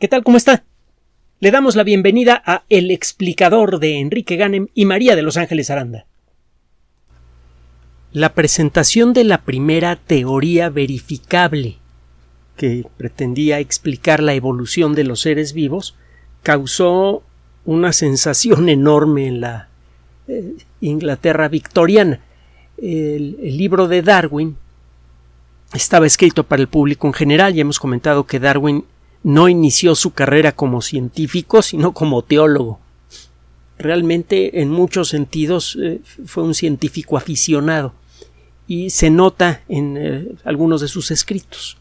¿Qué tal? ¿Cómo está? Le damos la bienvenida a El explicador de Enrique Ganem y María de Los Ángeles Aranda. La presentación de la primera teoría verificable que pretendía explicar la evolución de los seres vivos causó una sensación enorme en la eh, Inglaterra victoriana. El, el libro de Darwin estaba escrito para el público en general y hemos comentado que Darwin no inició su carrera como científico, sino como teólogo. Realmente, en muchos sentidos, eh, fue un científico aficionado y se nota en eh, algunos de sus escritos.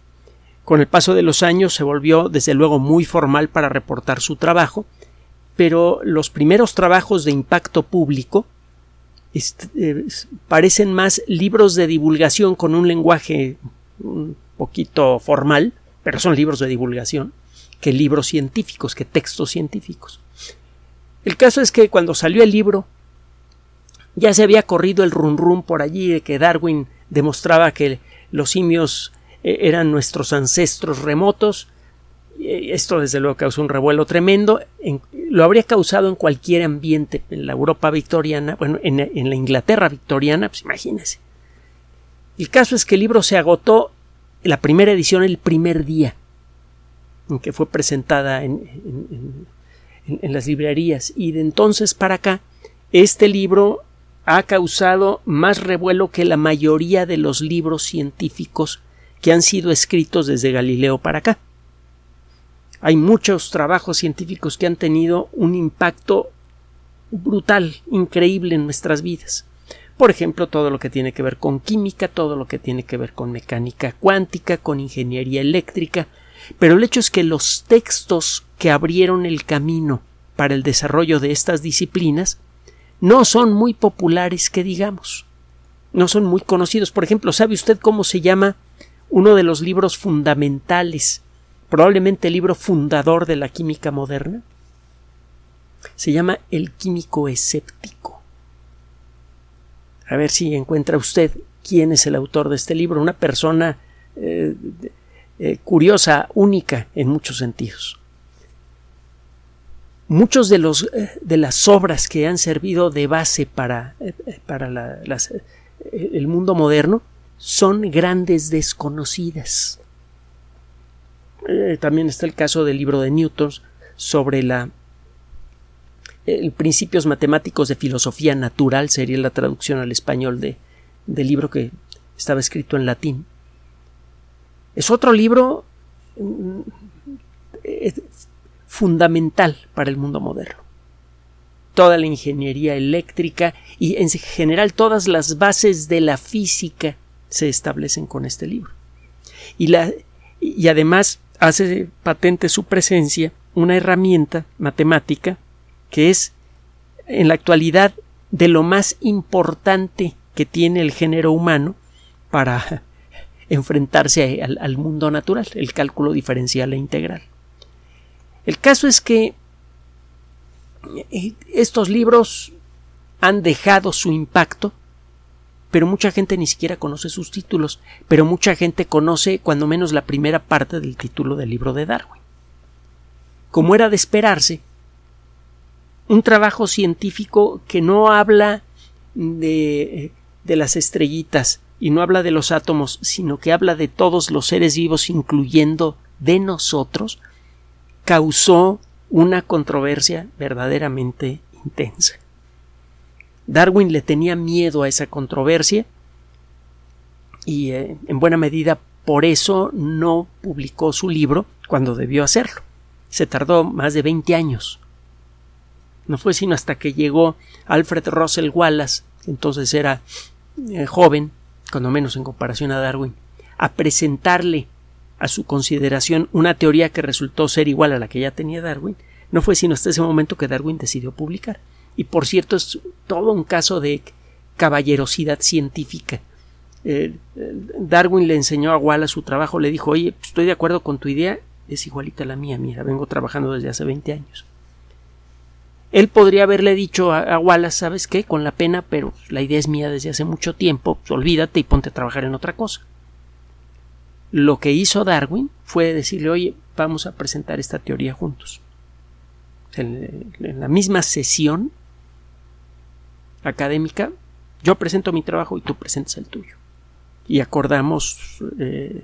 Con el paso de los años se volvió, desde luego, muy formal para reportar su trabajo, pero los primeros trabajos de impacto público eh, parecen más libros de divulgación con un lenguaje un poquito formal, pero son libros de divulgación, que libros científicos, que textos científicos. El caso es que cuando salió el libro, ya se había corrido el run run por allí de que Darwin demostraba que los simios eh, eran nuestros ancestros remotos. Esto desde luego causó un revuelo tremendo. lo habría causado en cualquier ambiente, en la Europa victoriana, bueno, en, en la Inglaterra victoriana, pues imagínense. El caso es que el libro se agotó la primera edición el primer día que fue presentada en, las librerías y de entonces para acá este libro ha causado más revuelo que la mayoría de los libros científicos que han sido escritos desde Galileo para acá. Hay muchos trabajos científicos que han tenido un impacto brutal, increíble en nuestras vidas. Por ejemplo, todo lo que tiene que ver con química, todo lo que tiene que ver con mecánica cuántica, con ingeniería eléctrica, pero el hecho es que los textos que abrieron el camino para el desarrollo de estas disciplinas no son muy populares que digamos, no son muy conocidos. Por ejemplo, ¿sabe usted cómo se llama uno de los libros fundamentales, probablemente el libro fundador de la química moderna? Se llama El químico escéptico. A ver si encuentra usted quién es el autor de este libro, una persona eh, eh, curiosa, única en muchos sentidos. Muchos de, los, eh, de las obras que han servido de base para, para el mundo moderno son grandes desconocidas. también está el caso del libro de Newton sobre la principios matemáticos de filosofía natural sería la traducción al español de, del libro que estaba escrito en latín. Es otro libro mm, fundamental para el mundo moderno. Toda la ingeniería eléctrica y en general todas las bases de la física se establecen con este libro. Y, la, y además hace patente su presencia una herramienta matemática que es en la actualidad de lo más importante que tiene el género humano para enfrentarse al, mundo natural, el cálculo diferencial e integral. El caso es que eh, estos libros han dejado su impacto, pero mucha gente ni siquiera conoce sus títulos, pero mucha gente conoce cuando menos la primera parte del título del libro de Darwin. Como era de esperarse, un trabajo científico que no habla de, de las estrellitas y no habla de los átomos, sino que habla de todos los seres vivos, incluyendo de nosotros, causó una controversia verdaderamente intensa. Darwin le tenía miedo a esa controversia y eh, en buena medida por eso no publicó su libro cuando debió hacerlo. Se tardó más de 20 años no fue sino hasta que llegó Alfred Russell Wallace, entonces era eh, joven, cuando menos en comparación a Darwin, a presentarle a su consideración una teoría que resultó ser igual a la que ya tenía Darwin, no fue sino hasta ese momento que Darwin decidió publicar. Y por cierto, es todo un caso de caballerosidad científica. Eh, Darwin le enseñó a Wallace su trabajo, le dijo, oye, estoy de acuerdo con tu idea, es igualita a la mía, mira, vengo trabajando desde hace 20 años. Él podría haberle dicho a, Wallace, ¿sabes qué? Con la pena, pero la idea es mía desde hace mucho tiempo, pues olvídate y ponte a trabajar en otra cosa. Lo que hizo Darwin fue decirle, oye, vamos a presentar esta teoría juntos. En, la misma sesión académica, yo presento mi trabajo y tú presentas el tuyo. Y acordamos eh,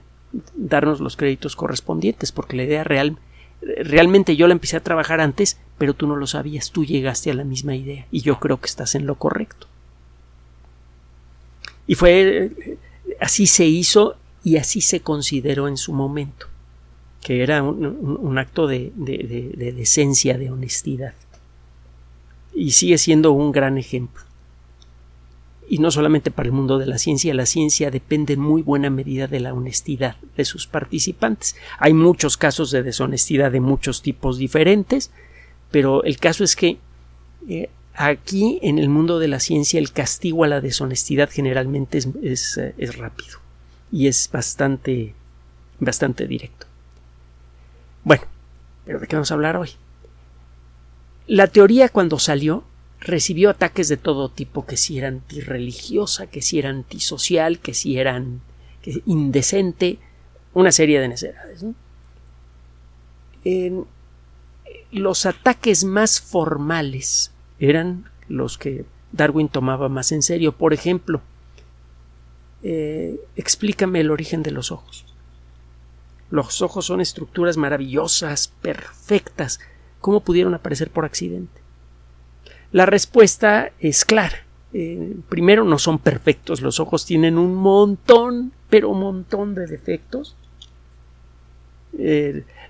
darnos los créditos correspondientes, porque la idea real, realmente yo la empecé a trabajar antes, pero tú no lo sabías, tú llegaste a la misma idea y yo creo que estás en lo correcto. Y fue así se hizo y así se consideró en su momento, que era un, acto de, de decencia, de honestidad. Y sigue siendo un gran ejemplo y no solamente para el mundo de la ciencia, la ciencia depende en muy buena medida de la honestidad de sus participantes. Hay muchos casos de deshonestidad de muchos tipos diferentes, pero el caso es que eh, aquí en el mundo de la ciencia el castigo a la deshonestidad generalmente es, eh, es rápido y es bastante, bastante directo. Bueno, pero ¿de qué vamos a hablar hoy? La teoría cuando salió recibió ataques de todo tipo, que si era antirreligiosa, que si era antisocial, que si eran indecente, una serie de necedades. los ataques más formales eran los que Darwin tomaba más en serio. Por ejemplo, eh, explícame el origen de los ojos. Los ojos son estructuras maravillosas, perfectas. ¿Cómo pudieron aparecer por accidente? La respuesta es clara. Eh, primero, no son perfectos. Los ojos tienen un montón, pero un montón de defectos.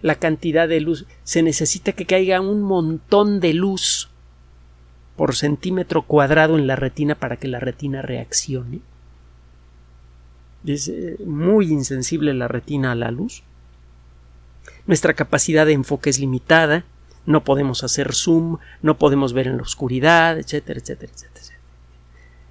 La cantidad de luz. Se necesita que caiga un montón de luz por centímetro cuadrado en la retina para que la retina reaccione. Es eh, muy insensible la retina a la luz. Nuestra capacidad de enfoque es limitada no podemos hacer zoom, no podemos ver en la oscuridad, etcétera, etcétera, etcétera.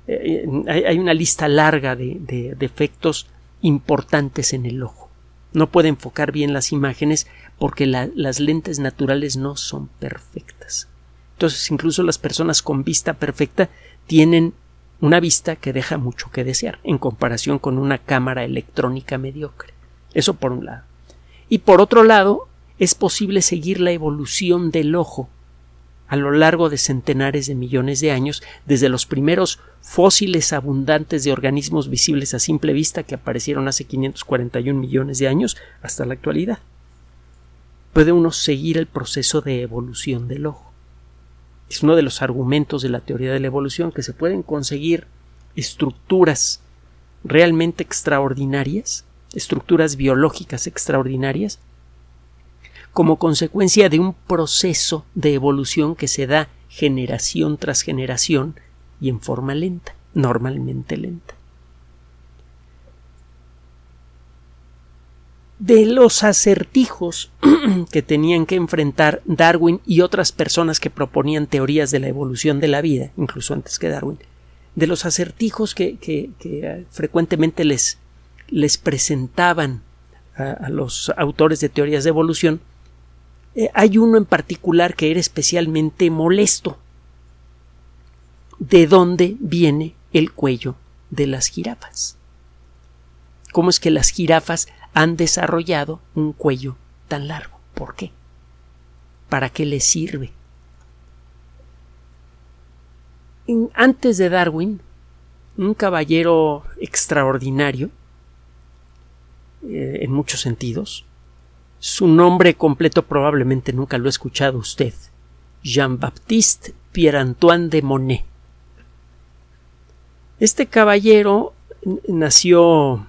Eh, eh, hay, una lista larga de, defectos importantes en el ojo. No puede enfocar bien las imágenes porque las lentes naturales no son perfectas. Entonces, incluso las personas con vista perfecta tienen una vista que deja mucho que desear en comparación con una cámara electrónica mediocre. Eso por un lado. Y por otro lado, es posible seguir la evolución del ojo a lo largo de centenares de millones de años, desde los primeros fósiles abundantes de organismos visibles a simple vista que aparecieron hace 541 millones de años hasta la actualidad. Puede uno seguir el proceso de evolución del ojo. Es uno de los argumentos de la teoría de la evolución que se pueden conseguir estructuras realmente extraordinarias, estructuras biológicas extraordinarias, como consecuencia de un proceso de evolución que se da generación tras generación y en forma lenta, normalmente lenta. De los acertijos que tenían que enfrentar Darwin y otras personas que proponían teorías de la evolución de la vida, incluso antes que Darwin, de los acertijos que, frecuentemente les, les presentaban a los autores de teorías de evolución, eh, hay uno en particular que era especialmente molesto. ¿De dónde viene el cuello de las jirafas? ¿Cómo es que las jirafas han desarrollado un cuello tan largo? ¿Por qué? ¿Para qué les sirve? Antes de Darwin, un caballero extraordinario, eh, en muchos sentidos, su nombre completo probablemente nunca lo ha escuchado usted. Jean-Baptiste Pierre-Antoine de Monet. Este caballero nació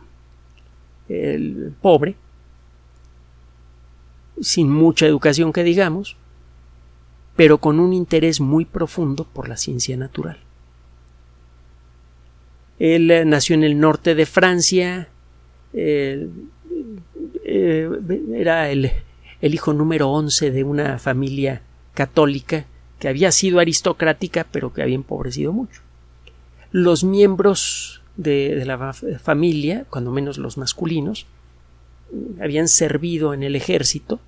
el pobre, sin mucha educación que digamos, pero con un interés muy profundo por la ciencia natural. Él nació en el norte de Francia, eh, era el, hijo número once de una familia católica que había sido aristocrática pero que había empobrecido mucho. Los miembros de, la familia, cuando menos los masculinos, habían servido en el ejército.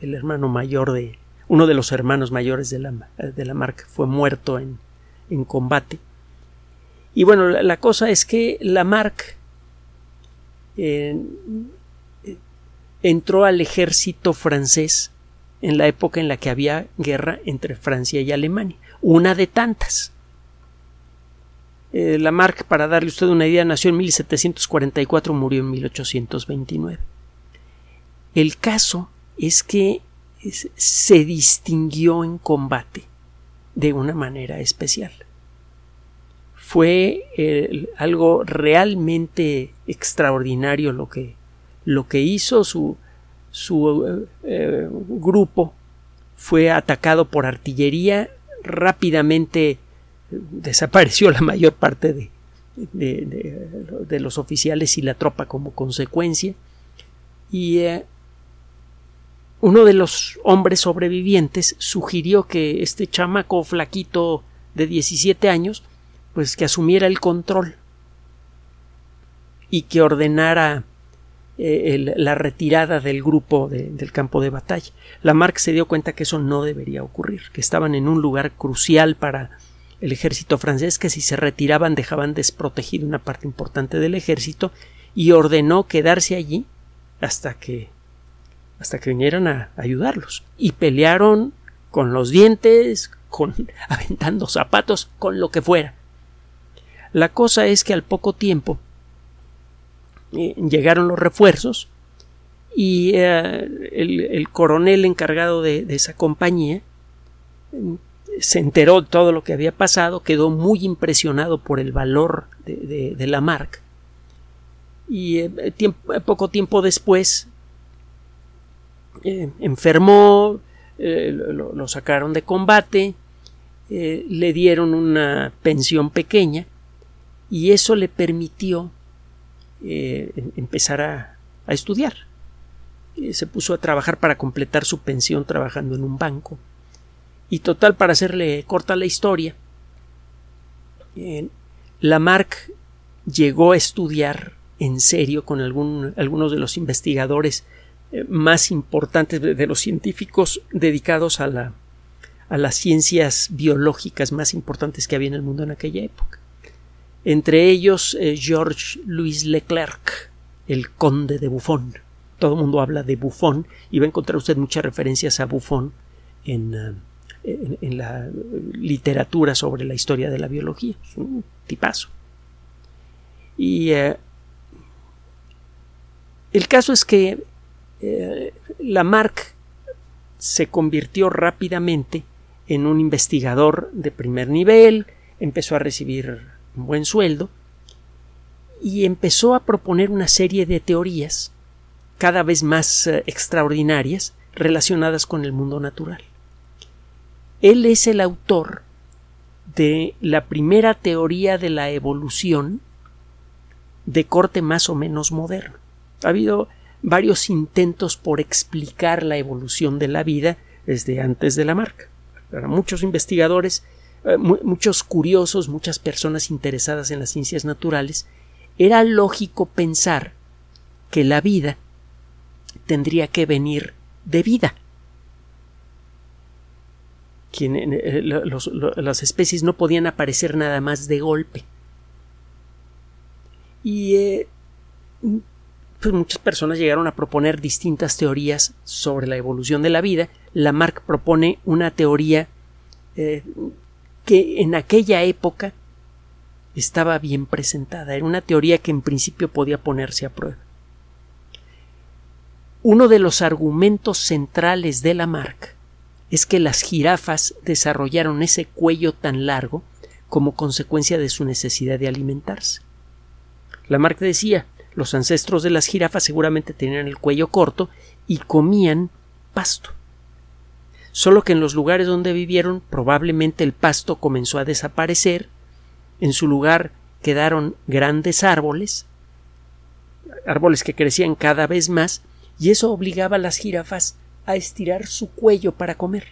El hermano mayor de uno de los hermanos mayores de la, de la marca fue muerto en, en combate. Y bueno, la, la, cosa es que la Entró al ejército francés en la época en la que había guerra entre Francia y Alemania, una de tantas. Eh, Lamarck, para darle usted una idea, nació en 1744, murió en 1829. El caso es que se distinguió en combate de una manera especial. Fue eh, algo realmente extraordinario lo que, lo que hizo su, su eh, grupo. Fue atacado por artillería, rápidamente desapareció la mayor parte de, de, los oficiales y la tropa como consecuencia. Y eh, uno de los hombres sobrevivientes sugirió que este chamaco flaquito de 17 años, pues que asumiera el control y que ordenara eh, la retirada del grupo del campo de batalla. Lamarck se dio cuenta que eso no debería ocurrir, que estaban en un lugar crucial para el ejército francés que si se retiraban dejaban desprotegido una parte importante del ejército y ordenó quedarse allí hasta que hasta que vinieran a ayudarlos y pelearon con los dientes, con aventando zapatos, con lo que fuera. La cosa es que al poco tiempo eh, llegaron los refuerzos y eh, el, coronel encargado de, esa compañía se enteró de todo lo que había pasado, quedó muy impresionado por el valor de, la marca. Y eh, poco tiempo después enfermó, lo, sacaron de combate, le dieron una pensión pequeña y eso le permitió empezar a, estudiar. se puso a trabajar para completar su pensión trabajando en un banco y total, para hacerle corta la historia, Lamarck llegó a estudiar en serio con algunos de los investigadores eh, más importantes de, los científicos dedicados a, la, a las ciencias biológicas más importantes que había en el mundo en aquella época. Entre ellos eh, Georges Louis Leclerc, el conde de Buffon. Todo el mundo habla de Buffon y va a encontrar usted muchas referencias a Buffon en, eh, la literatura sobre la historia de la biología. Es un tipazo. Y eh, el caso es que eh, Lamarck se convirtió rápidamente en un investigador de primer nivel, empezó a recibir un buen sueldo y empezó a proponer una serie de teorías cada vez más eh, extraordinarias relacionadas con el mundo natural. Él es el autor de la primera teoría de la evolución de corte más o menos moderno. Ha habido varios intentos por explicar la evolución de la vida desde antes de la marca. Para muchos investigadores, eh, muchos curiosos, muchas personas interesadas en las ciencias naturales, era lógico pensar que la vida tendría que venir de vida, eh, las especies no podían aparecer nada más de golpe. Y eh, pues muchas personas llegaron a proponer distintas teorías sobre la evolución de la vida. Lamarck propone una teoría eh, que en aquella época estaba bien presentada. Era una teoría que en principio podía ponerse a prueba. Uno de los argumentos centrales de Lamarck es que las jirafas desarrollaron ese cuello tan largo como consecuencia de su necesidad de alimentarse. Lamarck decía los ancestros de las jirafas seguramente tenían el cuello corto y comían pasto. Solo que en los lugares donde vivieron probablemente el pasto comenzó a desaparecer, en su lugar quedaron grandes árboles, árboles que crecían cada vez más, y eso obligaba a las jirafas a estirar su cuello para comer.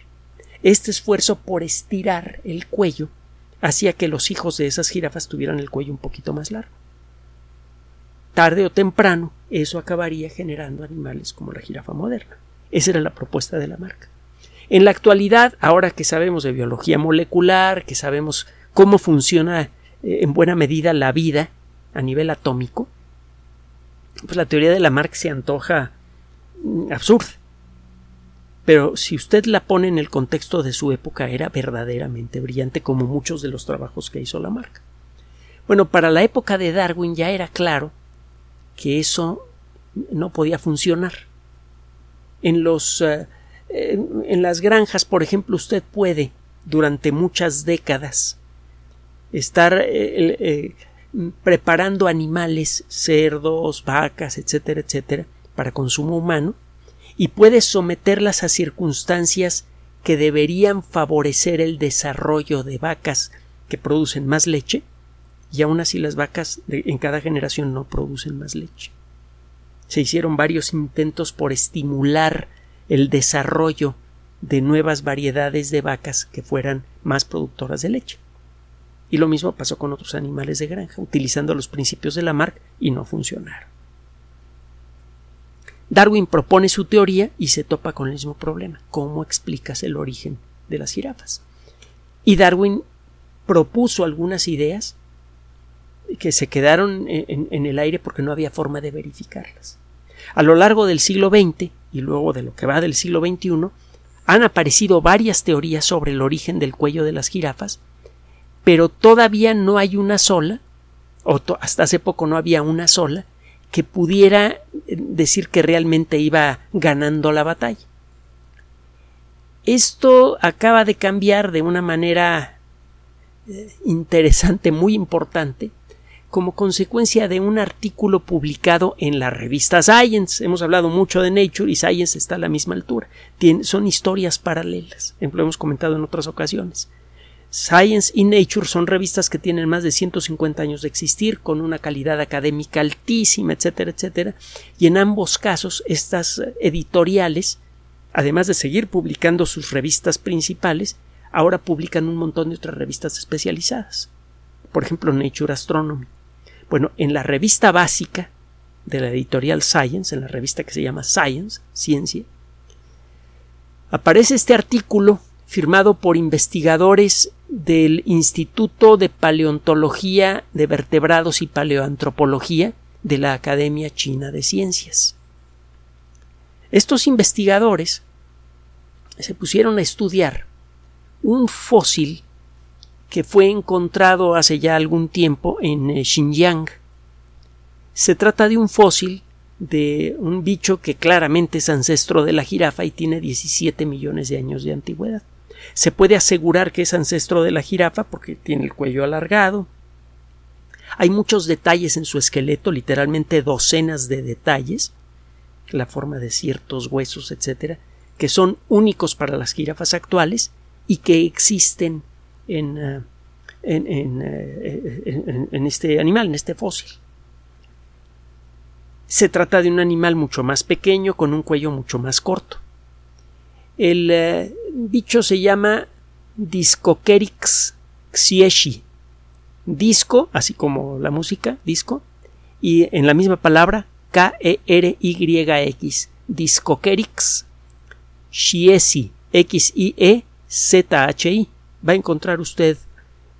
Este esfuerzo por estirar el cuello hacía que los hijos de esas jirafas tuvieran el cuello un poquito más largo. Tarde o temprano, eso acabaría generando animales como la jirafa moderna. Esa era la propuesta de la marca. En la actualidad, ahora que sabemos de biología molecular, que sabemos cómo funciona eh, en buena medida la vida a nivel atómico, pues la teoría de Lamarck se antoja mm, absurda. Pero si usted la pone en el contexto de su época, era verdaderamente brillante, como muchos de los trabajos que hizo Lamarck. Bueno, para la época de Darwin ya era claro que eso no podía funcionar. En los eh, en las granjas, por ejemplo, usted puede durante muchas décadas estar eh, eh, preparando animales, cerdos, vacas, etcétera, etcétera, para consumo humano, y puede someterlas a circunstancias que deberían favorecer el desarrollo de vacas que producen más leche, y aún así las vacas en cada generación no producen más leche. Se hicieron varios intentos por estimular el desarrollo de nuevas variedades de vacas que fueran más productoras de leche. Y lo mismo pasó con otros animales de granja, utilizando los principios de Lamarck y no funcionaron. Darwin propone su teoría y se topa con el mismo problema. ¿Cómo explicas el origen de las jirafas? Y Darwin propuso algunas ideas que se quedaron en, en, el aire porque no había forma de verificarlas. A lo largo del siglo XX y luego de lo que va del siglo XXI, han aparecido varias teorías sobre el origen del cuello de las jirafas, pero todavía no hay una sola, o hasta hace poco no había una sola, que pudiera eh, decir que realmente iba ganando la batalla. Esto acaba de cambiar de una manera eh, interesante, muy importante, como consecuencia de un artículo publicado en la revista Science. Hemos hablado mucho de Nature y Science está a la misma altura. son historias paralelas. Lo hemos comentado en otras ocasiones. Science y Nature son revistas que tienen más de 150 años de existir, con una calidad académica altísima, etcétera, etcétera. Y en ambos casos, estas editoriales, además de seguir publicando sus revistas principales, ahora publican un montón de otras revistas especializadas. Por ejemplo, Nature Astronomy. Bueno, en la revista básica de la editorial Science, en la revista que se llama Science, Ciencia, aparece este artículo firmado por investigadores del Instituto de Paleontología de Vertebrados y Paleoantropología de la Academia China de Ciencias. Estos investigadores se pusieron a estudiar un fósil que fue encontrado hace ya algún tiempo en eh, Xinjiang. Se trata de un fósil de un bicho que claramente es ancestro de la jirafa y tiene 17 millones de años de antigüedad. Se puede asegurar que es ancestro de la jirafa porque tiene el cuello alargado. Hay muchos detalles en su esqueleto, literalmente docenas de detalles, la forma de ciertos huesos, etcétera, que son únicos para las jirafas actuales y que existen en, eh, eh, en, este animal, en este fósil. Se trata de un animal mucho más pequeño con un cuello mucho más corto. El eh, bicho se llama Discokerix xieshi. Disco, así como la música, disco, y en la misma palabra K-E-R-Y-X. Discokerix xiesi. X-I-E-Z-H-I va a encontrar usted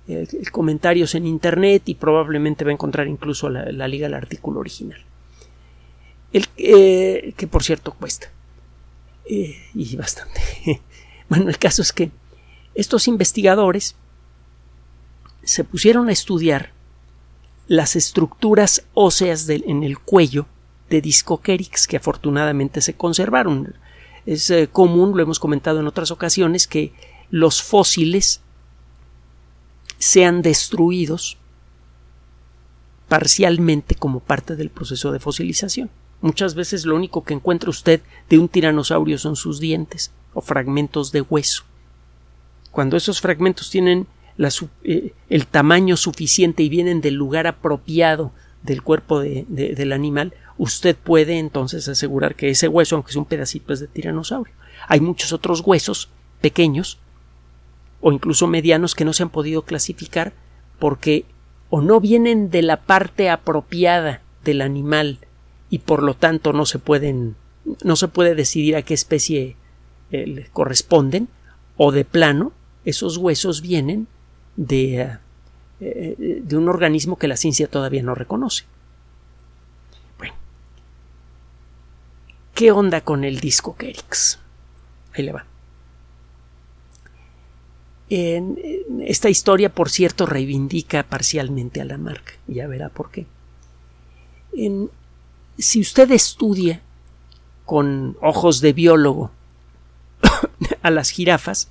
eh, comentarios en Internet y probablemente va a encontrar incluso la, liga del artículo original. El, eh, que por cierto cuesta. Eh, y bastante. bueno, el caso es que estos investigadores se pusieron a estudiar las estructuras óseas en el cuello de Discokerix que afortunadamente se conservaron. Es común, lo hemos comentado en otras ocasiones, que los fósiles sean destruidos parcialmente como parte del proceso de fosilización. Muchas veces lo único que encuentra usted de un tiranosaurio son sus dientes o fragmentos de hueso. Cuando esos fragmentos tienen eh, el tamaño suficiente y vienen del lugar apropiado del cuerpo del animal, usted puede entonces asegurar que ese hueso, aunque sea un pedacito, es de tiranosaurio. Hay muchos otros huesos pequeños o incluso medianos que no se han podido clasificar porque o no vienen de la parte apropiada del animal y por lo tanto no se pueden no se puede decidir a qué especie eh, corresponden o de plano esos huesos vienen de, eh, de un organismo que la ciencia todavía no reconoce. Bueno, ¿Qué onda con el disco Kerix? Ahí le va. En, esta historia, por cierto, reivindica parcialmente a la marca. Ya verá por qué. si usted estudia con ojos de biólogo a las jirafas,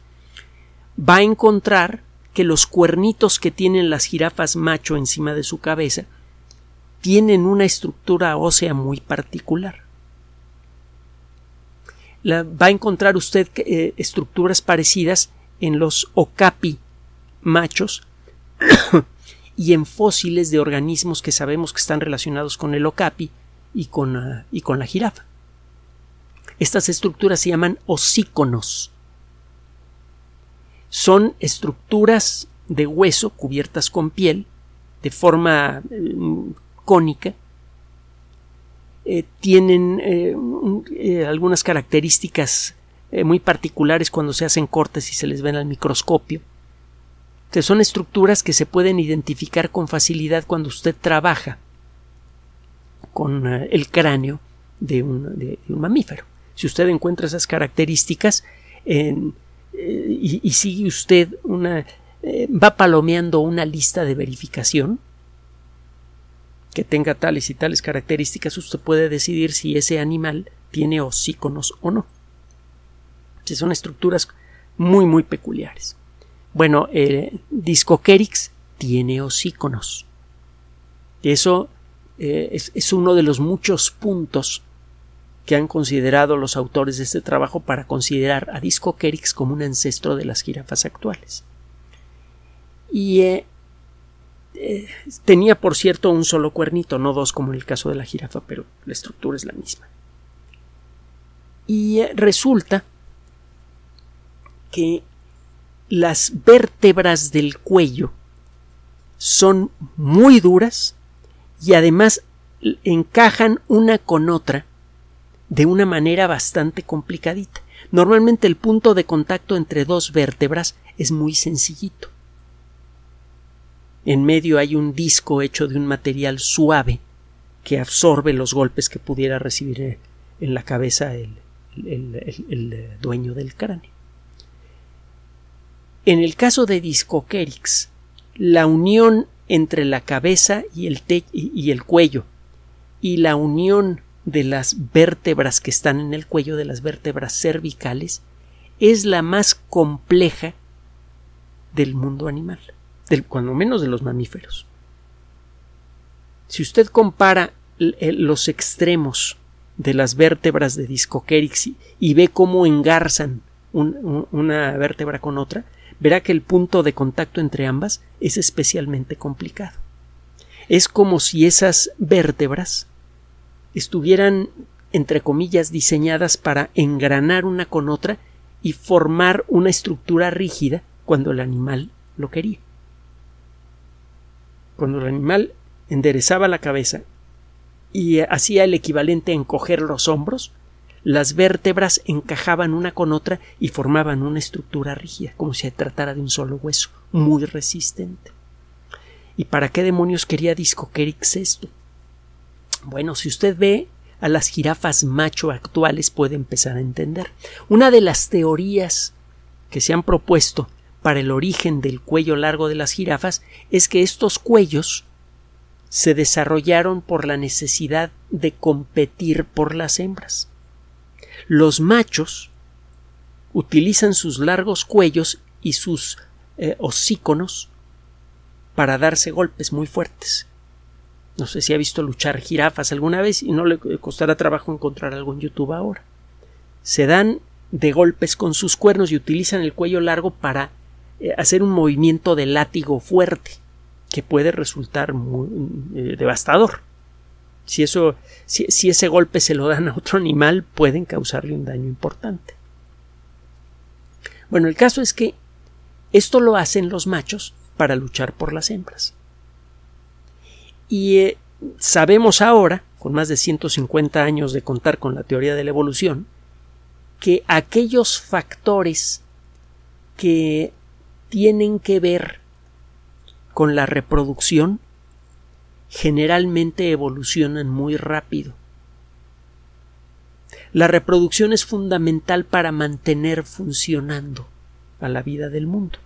va a encontrar que los cuernitos que tienen las jirafas macho encima de su cabeza tienen una estructura ósea muy particular. va a encontrar usted eh, estructuras parecidas en los okapi machos y en fósiles de organismos que sabemos que están relacionados con el okapi y con, y con la jirafa. Estas estructuras se llaman osíconos. Son estructuras de hueso cubiertas con piel de forma mm, cónica. Eh, tienen eh, eh, algunas características muy particulares cuando se hacen cortes y se les ven al microscopio. son estructuras que se pueden identificar con facilidad cuando usted trabaja con el cráneo de un mamífero. Si usted encuentra esas características eh, y, sigue usted una. Eh, va palomeando una lista de verificación que tenga tales y tales características, usted puede decidir si ese animal tiene osíconos o no. Son estructuras muy, muy peculiares. Bueno, Discoquerix tiene osíconos. Eso eh, es, es, uno de los muchos puntos que han considerado los autores de este trabajo para considerar a Disco como un ancestro de las jirafas actuales. Y eh, eh, tenía, por cierto, un solo cuernito, no dos como en el caso de la jirafa, pero la estructura es la misma. Y eh, resulta que las vértebras del cuello son muy duras y además encajan una con otra de una manera bastante complicadita. Normalmente el punto de contacto entre dos vértebras es muy sencillito. En medio hay un disco hecho de un material suave que absorbe los golpes que pudiera recibir eh, en la cabeza el, eh, dueño del cráneo. En el caso de Discoquerix, la unión entre la cabeza y el, cuello y la unión de las vértebras que están en el cuello, de las vértebras cervicales, es la más compleja del mundo animal, cuando menos de los mamíferos. Si usted compara los extremos de las vértebras de Discoquerix y ve cómo engarzan una vértebra con otra, verá que el punto de contacto entre ambas es especialmente complicado. Es como si esas vértebras estuvieran, entre comillas, diseñadas para engranar una con otra y formar una estructura rígida cuando el animal lo quería. Cuando el animal enderezaba la cabeza y hacía el equivalente a encoger los hombros, las vértebras encajaban una con otra y formaban una estructura rígida, como si se tratara de un solo hueso, muy resistente. ¿Y para qué demonios quería Discoquerix esto? Bueno, si usted ve a las jirafas macho actuales puede empezar a entender. Una de las teorías que se han propuesto para el origen del cuello largo de las jirafas es que estos cuellos se desarrollaron por la necesidad de competir por las hembras. Los machos utilizan sus largos cuellos y sus eh, hocíconos para darse golpes muy fuertes. No sé si ha visto luchar jirafas alguna vez y no le costará trabajo encontrar algo en YouTube ahora. Se dan de golpes con sus cuernos y utilizan el cuello largo para eh, hacer un movimiento de látigo fuerte que puede resultar muy eh, devastador. Si, eso, si, ese golpe se lo dan a otro animal, pueden causarle un daño importante. Bueno, el caso es que esto lo hacen los machos para luchar por las hembras. Y eh, sabemos ahora, con más de 150 años de contar con la teoría de la evolución, que aquellos factores que tienen que ver con la reproducción generalmente evolucionan muy rápido. La reproducción es fundamental para mantener funcionando a la vida del mundo.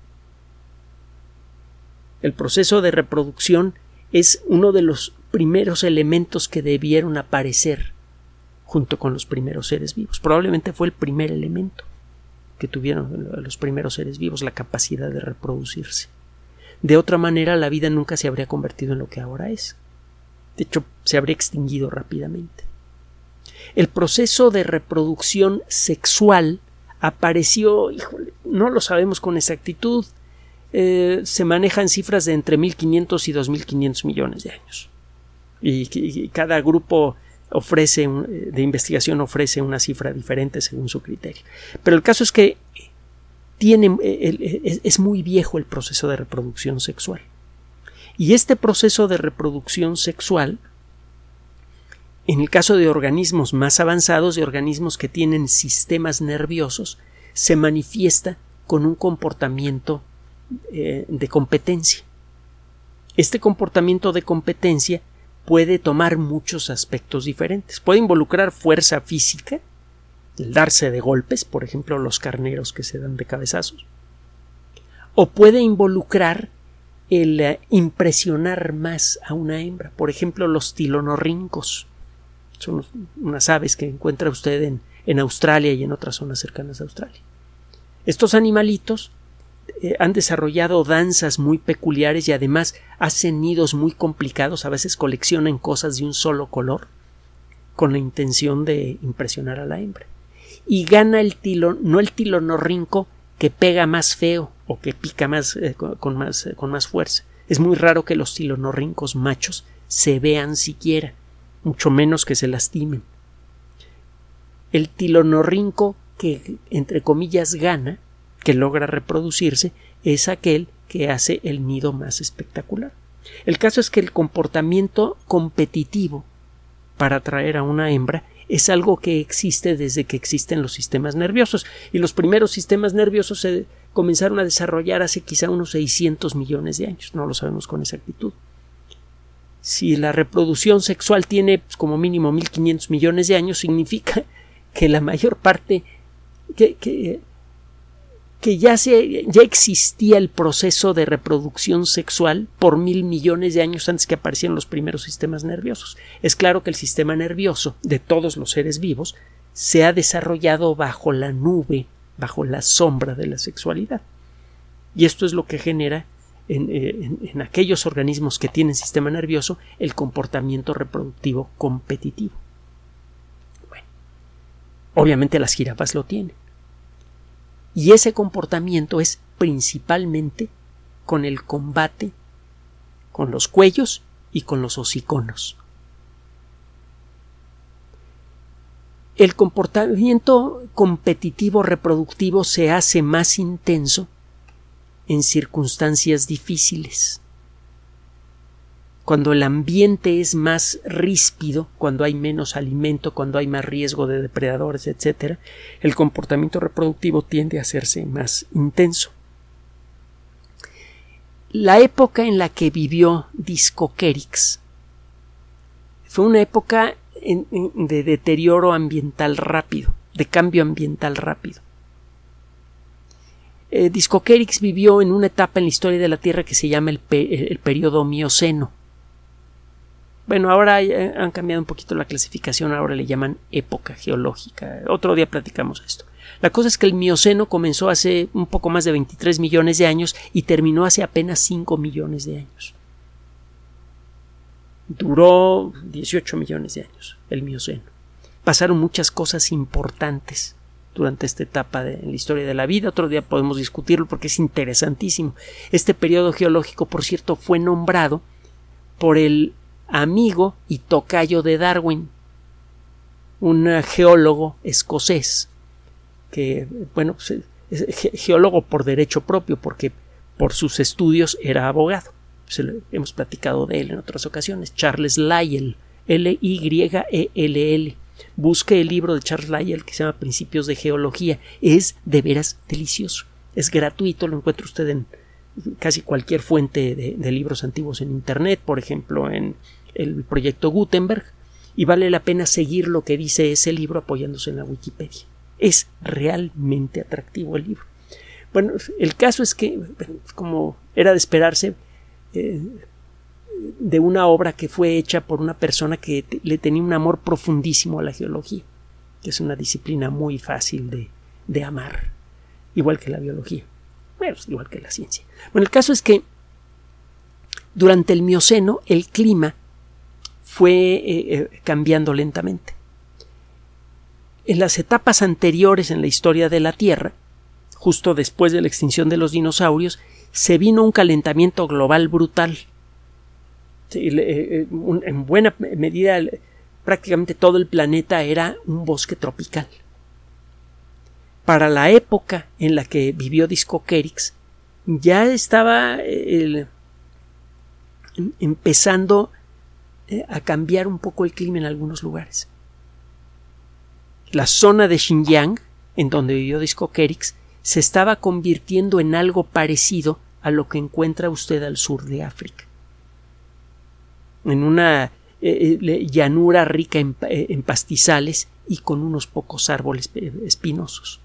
El proceso de reproducción es uno de los primeros elementos que debieron aparecer junto con los primeros seres vivos. Probablemente fue el primer elemento que tuvieron los primeros seres vivos, la capacidad de reproducirse. De otra manera, la vida nunca se habría convertido en lo que ahora es. De hecho, se habría extinguido rápidamente. El proceso de reproducción sexual apareció, híjole, no lo sabemos con exactitud, eh, se manejan cifras de entre 1.500 y 2.500 millones de años. Y, cada grupo ofrece eh, de investigación ofrece una cifra diferente según su criterio. Pero el caso es que tiene, eh, es muy viejo el proceso de reproducción sexual. Y este proceso de reproducción sexual, en el caso de organismos más avanzados, de organismos que tienen sistemas nerviosos, se manifiesta con un comportamiento eh, de competencia. Este comportamiento de competencia puede tomar muchos aspectos diferentes. Puede involucrar fuerza física, el darse de golpes, por ejemplo, los carneros que se dan de cabezazos. O puede involucrar el eh, impresionar más a una hembra, por ejemplo, los tilonorrincos. Son unas aves que encuentra usted en, en Australia y en otras zonas cercanas a Australia. Estos animalitos eh, han desarrollado danzas muy peculiares y además hacen nidos muy complicados, a veces coleccionan cosas de un solo color con la intención de impresionar a la hembra. Y gana el tilo, no el tilonorrinco que pega más feo o que pica más, eh, con, más eh, con más fuerza. Es muy raro que los tilonorrincos machos se vean siquiera, mucho menos que se lastimen. El tilonorrinco que entre comillas gana que logra reproducirse es aquel que hace el nido más espectacular. El caso es que el comportamiento competitivo para atraer a una hembra es algo que existe desde que existen los sistemas nerviosos y los primeros sistemas nerviosos se comenzaron a desarrollar hace quizá unos 600 millones de años, no lo sabemos con exactitud. Si la reproducción sexual tiene pues, como mínimo 1500 millones de años, significa que la mayor parte que, que ya, se, ya existía el proceso de reproducción sexual por mil millones de años antes que aparecieran los primeros sistemas nerviosos. Es claro que el sistema nervioso de todos los seres vivos se ha desarrollado bajo la nube, bajo la sombra de la sexualidad. Y esto es lo que genera en, eh, en aquellos organismos que tienen sistema nervioso el comportamiento reproductivo competitivo. Bueno, obviamente las jirafas lo tienen. Y ese comportamiento es principalmente con el combate con los cuellos y con los hociconos. El comportamiento competitivo reproductivo se hace más intenso en circunstancias difíciles cuando el ambiente es más ríspido, cuando hay menos alimento, cuando hay más riesgo de depredadores, etc., el comportamiento reproductivo tiende a hacerse más intenso. La época en la que vivió Discoquerix fue una época de deterioro ambiental rápido, de cambio ambiental rápido. Eh, Discoquerix vivió en una etapa en la historia de la Tierra que se llama el, el periodo Mioceno bueno, ahora han cambiado un poquito la clasificación, ahora le llaman época geológica. Otro día platicamos esto. La cosa es que el Mioceno comenzó hace un poco más de 23 millones de años y terminó hace apenas 5 millones de años. Duró 18 millones de años el Mioceno. Pasaron muchas cosas importantes durante esta etapa de la historia de la vida. Otro día podemos discutirlo porque es interesantísimo. Este periodo geológico, por cierto, fue nombrado por el amigo y tocayo de Darwin, un geólogo escocés, que, bueno, pues, es geólogo por derecho propio, porque por sus estudios era abogado. hemos platicado de él en otras ocasiones. Charles Lyell, L-Y-E-L-L. Busque el libro de Charles Lyell que se llama Principios de Geología. Es de veras delicioso. Es gratuito, lo encuentra usted en casi cualquier fuente de libros antiguos en Internet, por ejemplo, en el proyecto Gutenberg y vale la pena seguir lo que dice ese libro apoyándose en la Wikipedia. Es realmente atractivo el libro. Bueno, el caso es que, como era de esperarse, eh, de una obra que fue hecha por una persona que le tenía un amor profundísimo a la geología, que es una disciplina muy fácil de, de amar, igual que la biología, bueno, igual que la ciencia. Bueno, el caso es que durante el Mioceno el clima fue eh, eh, cambiando lentamente. En las etapas anteriores en la historia de la Tierra, justo después de la extinción de los dinosaurios, se vino un calentamiento global brutal. Eh, en buena medida, prácticamente todo el planeta era un bosque tropical. Para la época en la que vivió Discoquerix, ya estaba empezando eh, a cambiar un poco el clima en algunos lugares. La zona de Xinjiang, en donde vivió Disco Kerix, se estaba convirtiendo en algo parecido a lo que encuentra usted al sur de África. En una eh, eh, llanura rica en, en pastizales y con unos pocos árboles espinosos.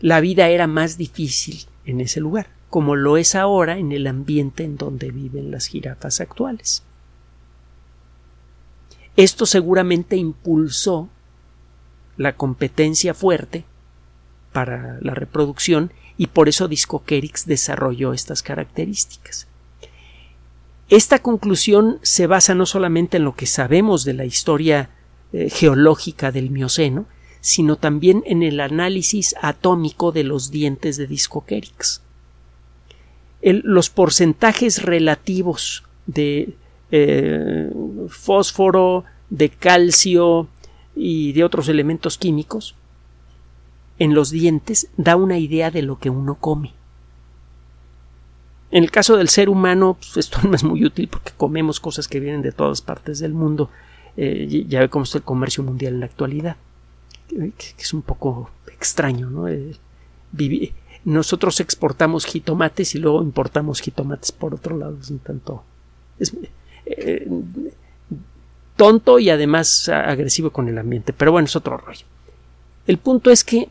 La vida era más difícil en ese lugar, como lo es ahora en el ambiente en donde viven las jirafas actuales. Esto seguramente impulsó la competencia fuerte para la reproducción y por eso Discoquerix desarrolló estas características. Esta conclusión se basa no solamente en lo que sabemos de la historia eh, geológica del Mioceno, sino también en el análisis atómico de los dientes de Discoquerix. los porcentajes relativos de eh, fósforo, de calcio y de otros elementos químicos en los dientes da una idea de lo que uno come. En el caso del ser humano, pues, esto no es muy útil porque comemos cosas que vienen de todas partes del mundo. Eh, ya ve cómo está el comercio mundial en la actualidad, que, es un poco extraño, ¿no? Eh, nosotros exportamos jitomates y luego importamos jitomates por otro lado. Es un tanto. Eh, tonto y además agresivo con el ambiente. Pero bueno, es otro rollo. El punto es que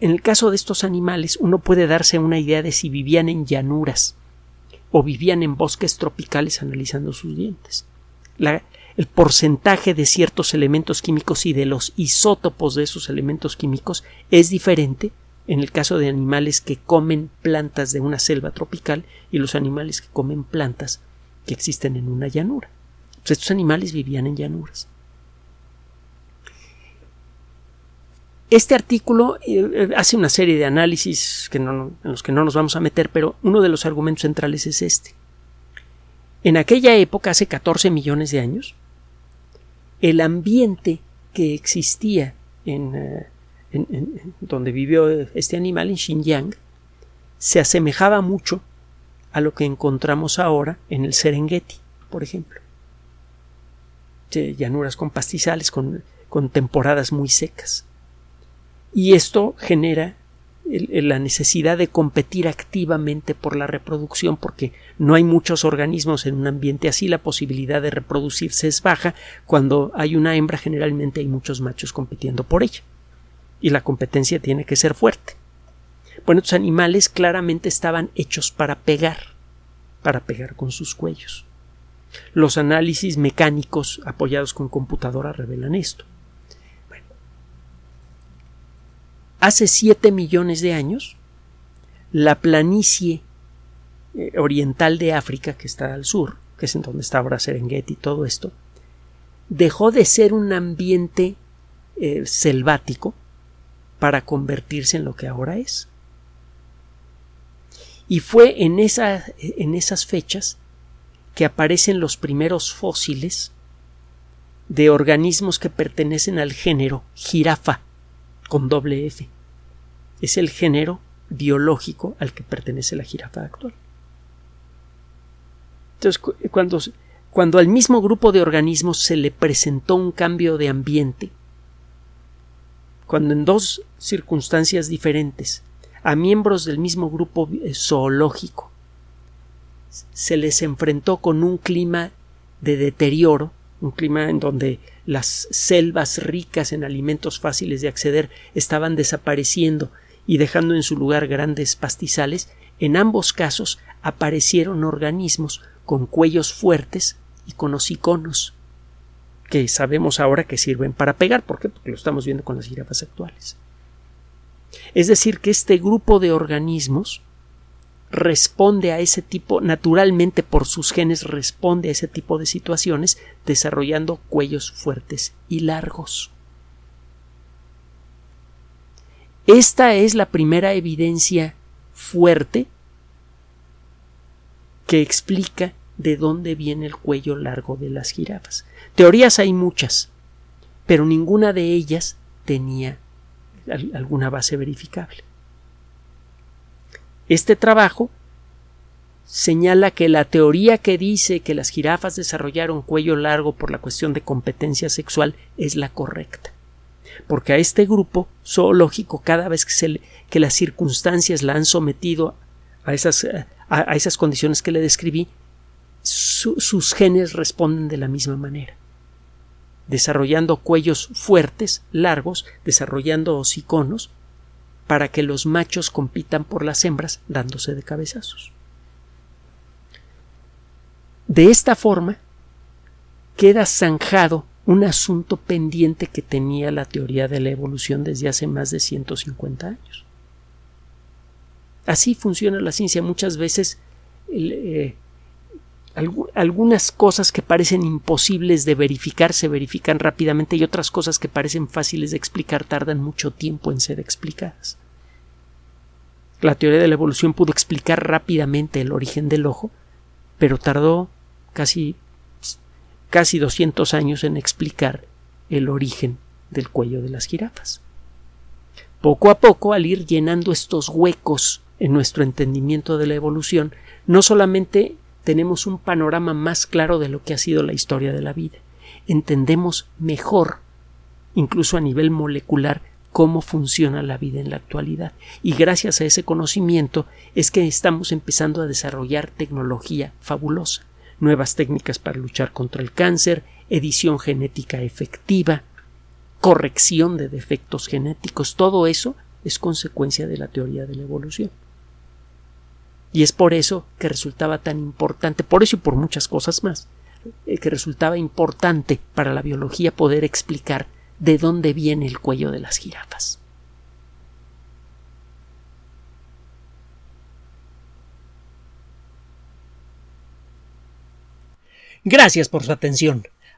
en el caso de estos animales uno puede darse una idea de si vivían en llanuras o vivían en bosques tropicales analizando sus dientes. el porcentaje de ciertos elementos químicos y de los isótopos de esos elementos químicos es diferente en el caso de animales que comen plantas de una selva tropical y los animales que comen plantas que existen en una llanura. Pues estos animales vivían en llanuras. Este artículo eh, eh, hace una serie de análisis que en los que no nos vamos a meter, pero uno de los argumentos centrales es este. En aquella época, hace 14 millones de años, el ambiente que existía en, eh, en donde vivió este animal, en Xinjiang, se asemejaba mucho a lo que encontramos ahora en el Serengeti, por ejemplo. llanuras con pastizales, con, temporadas muy secas. Y esto genera la necesidad de competir activamente por la reproducción porque no hay muchos organismos en un ambiente así, la posibilidad de reproducirse es baja, cuando hay una hembra generalmente hay muchos machos compitiendo por ella y la competencia tiene que ser fuerte. Bueno, estos animales claramente estaban hechos para pegar, para pegar con sus cuellos. Los análisis mecánicos apoyados con computadora revelan esto. hace siete millones de años, la planicie eh, oriental de África, que está al sur, que es en donde está ahora Serengeti y todo esto, dejó de ser un ambiente eh, selvático para convertirse en lo que ahora es. Y fue en, en esas fechas que aparecen los primeros fósiles de organismos que pertenecen al género jirafa con doble F. Es el género biológico al que pertenece la jirafa actual. Entonces, cuando, cuando al mismo grupo de organismos se le presentó un cambio de ambiente, cuando en dos circunstancias diferentes a miembros del mismo grupo zoológico se les enfrentó con un clima de deterioro, un clima en donde las selvas ricas en alimentos fáciles de acceder estaban desapareciendo y dejando en su lugar grandes pastizales, en ambos casos aparecieron organismos con cuellos fuertes y con hociconos, que sabemos ahora que sirven para pegar. ¿Por qué? Porque lo estamos viendo con las jirafas actuales. Es decir, que este grupo de organismos responde a ese tipo, naturalmente por sus genes responde a ese tipo de situaciones, desarrollando cuellos fuertes y largos. Esta es la primera evidencia fuerte que explica de dónde viene el cuello largo de las jirafas. Teorías hay muchas, pero ninguna de ellas tenía alguna base verificable. Este trabajo señala que la teoría que dice que las jirafas desarrollaron cuello largo por la cuestión de competencia sexual es la correcta. Porque a este grupo zoológico, cada vez que, las circunstancias la han sometido a esas, a, esas condiciones que le describí, sus genes responden de la misma manera desarrollando cuellos fuertes, largos, desarrollando hociconos, para que los machos compitan por las hembras dándose de cabezazos. De esta forma, queda zanjado un asunto pendiente que tenía la teoría de la evolución desde hace más de 150 años. Así funciona la ciencia. Muchas veces eh, algunas cosas que parecen imposibles de verificar se verifican rápidamente y otras cosas que parecen fáciles de explicar tardan mucho tiempo en ser explicadas. La teoría de la evolución pudo explicar rápidamente el origen del ojo, pero tardó casi casi 200 años en explicar el origen del cuello de las jirafas. Poco a poco, al ir llenando estos huecos en nuestro entendimiento de la evolución, no solamente tenemos un panorama más claro de lo que ha sido la historia de la vida. Entendemos mejor, incluso a nivel molecular, cómo funciona la vida en la actualidad. Y gracias a ese conocimiento es que estamos empezando a desarrollar tecnología fabulosa, nuevas técnicas para luchar contra el cáncer, edición genética efectiva, corrección de defectos genéticos, todo eso es consecuencia de la teoría de la evolución. Y es por eso que resultaba tan importante, por eso y por muchas cosas más, eh, que resultaba importante para la biología poder explicar de dónde viene el cuello de las jirafas. Gracias por su atención.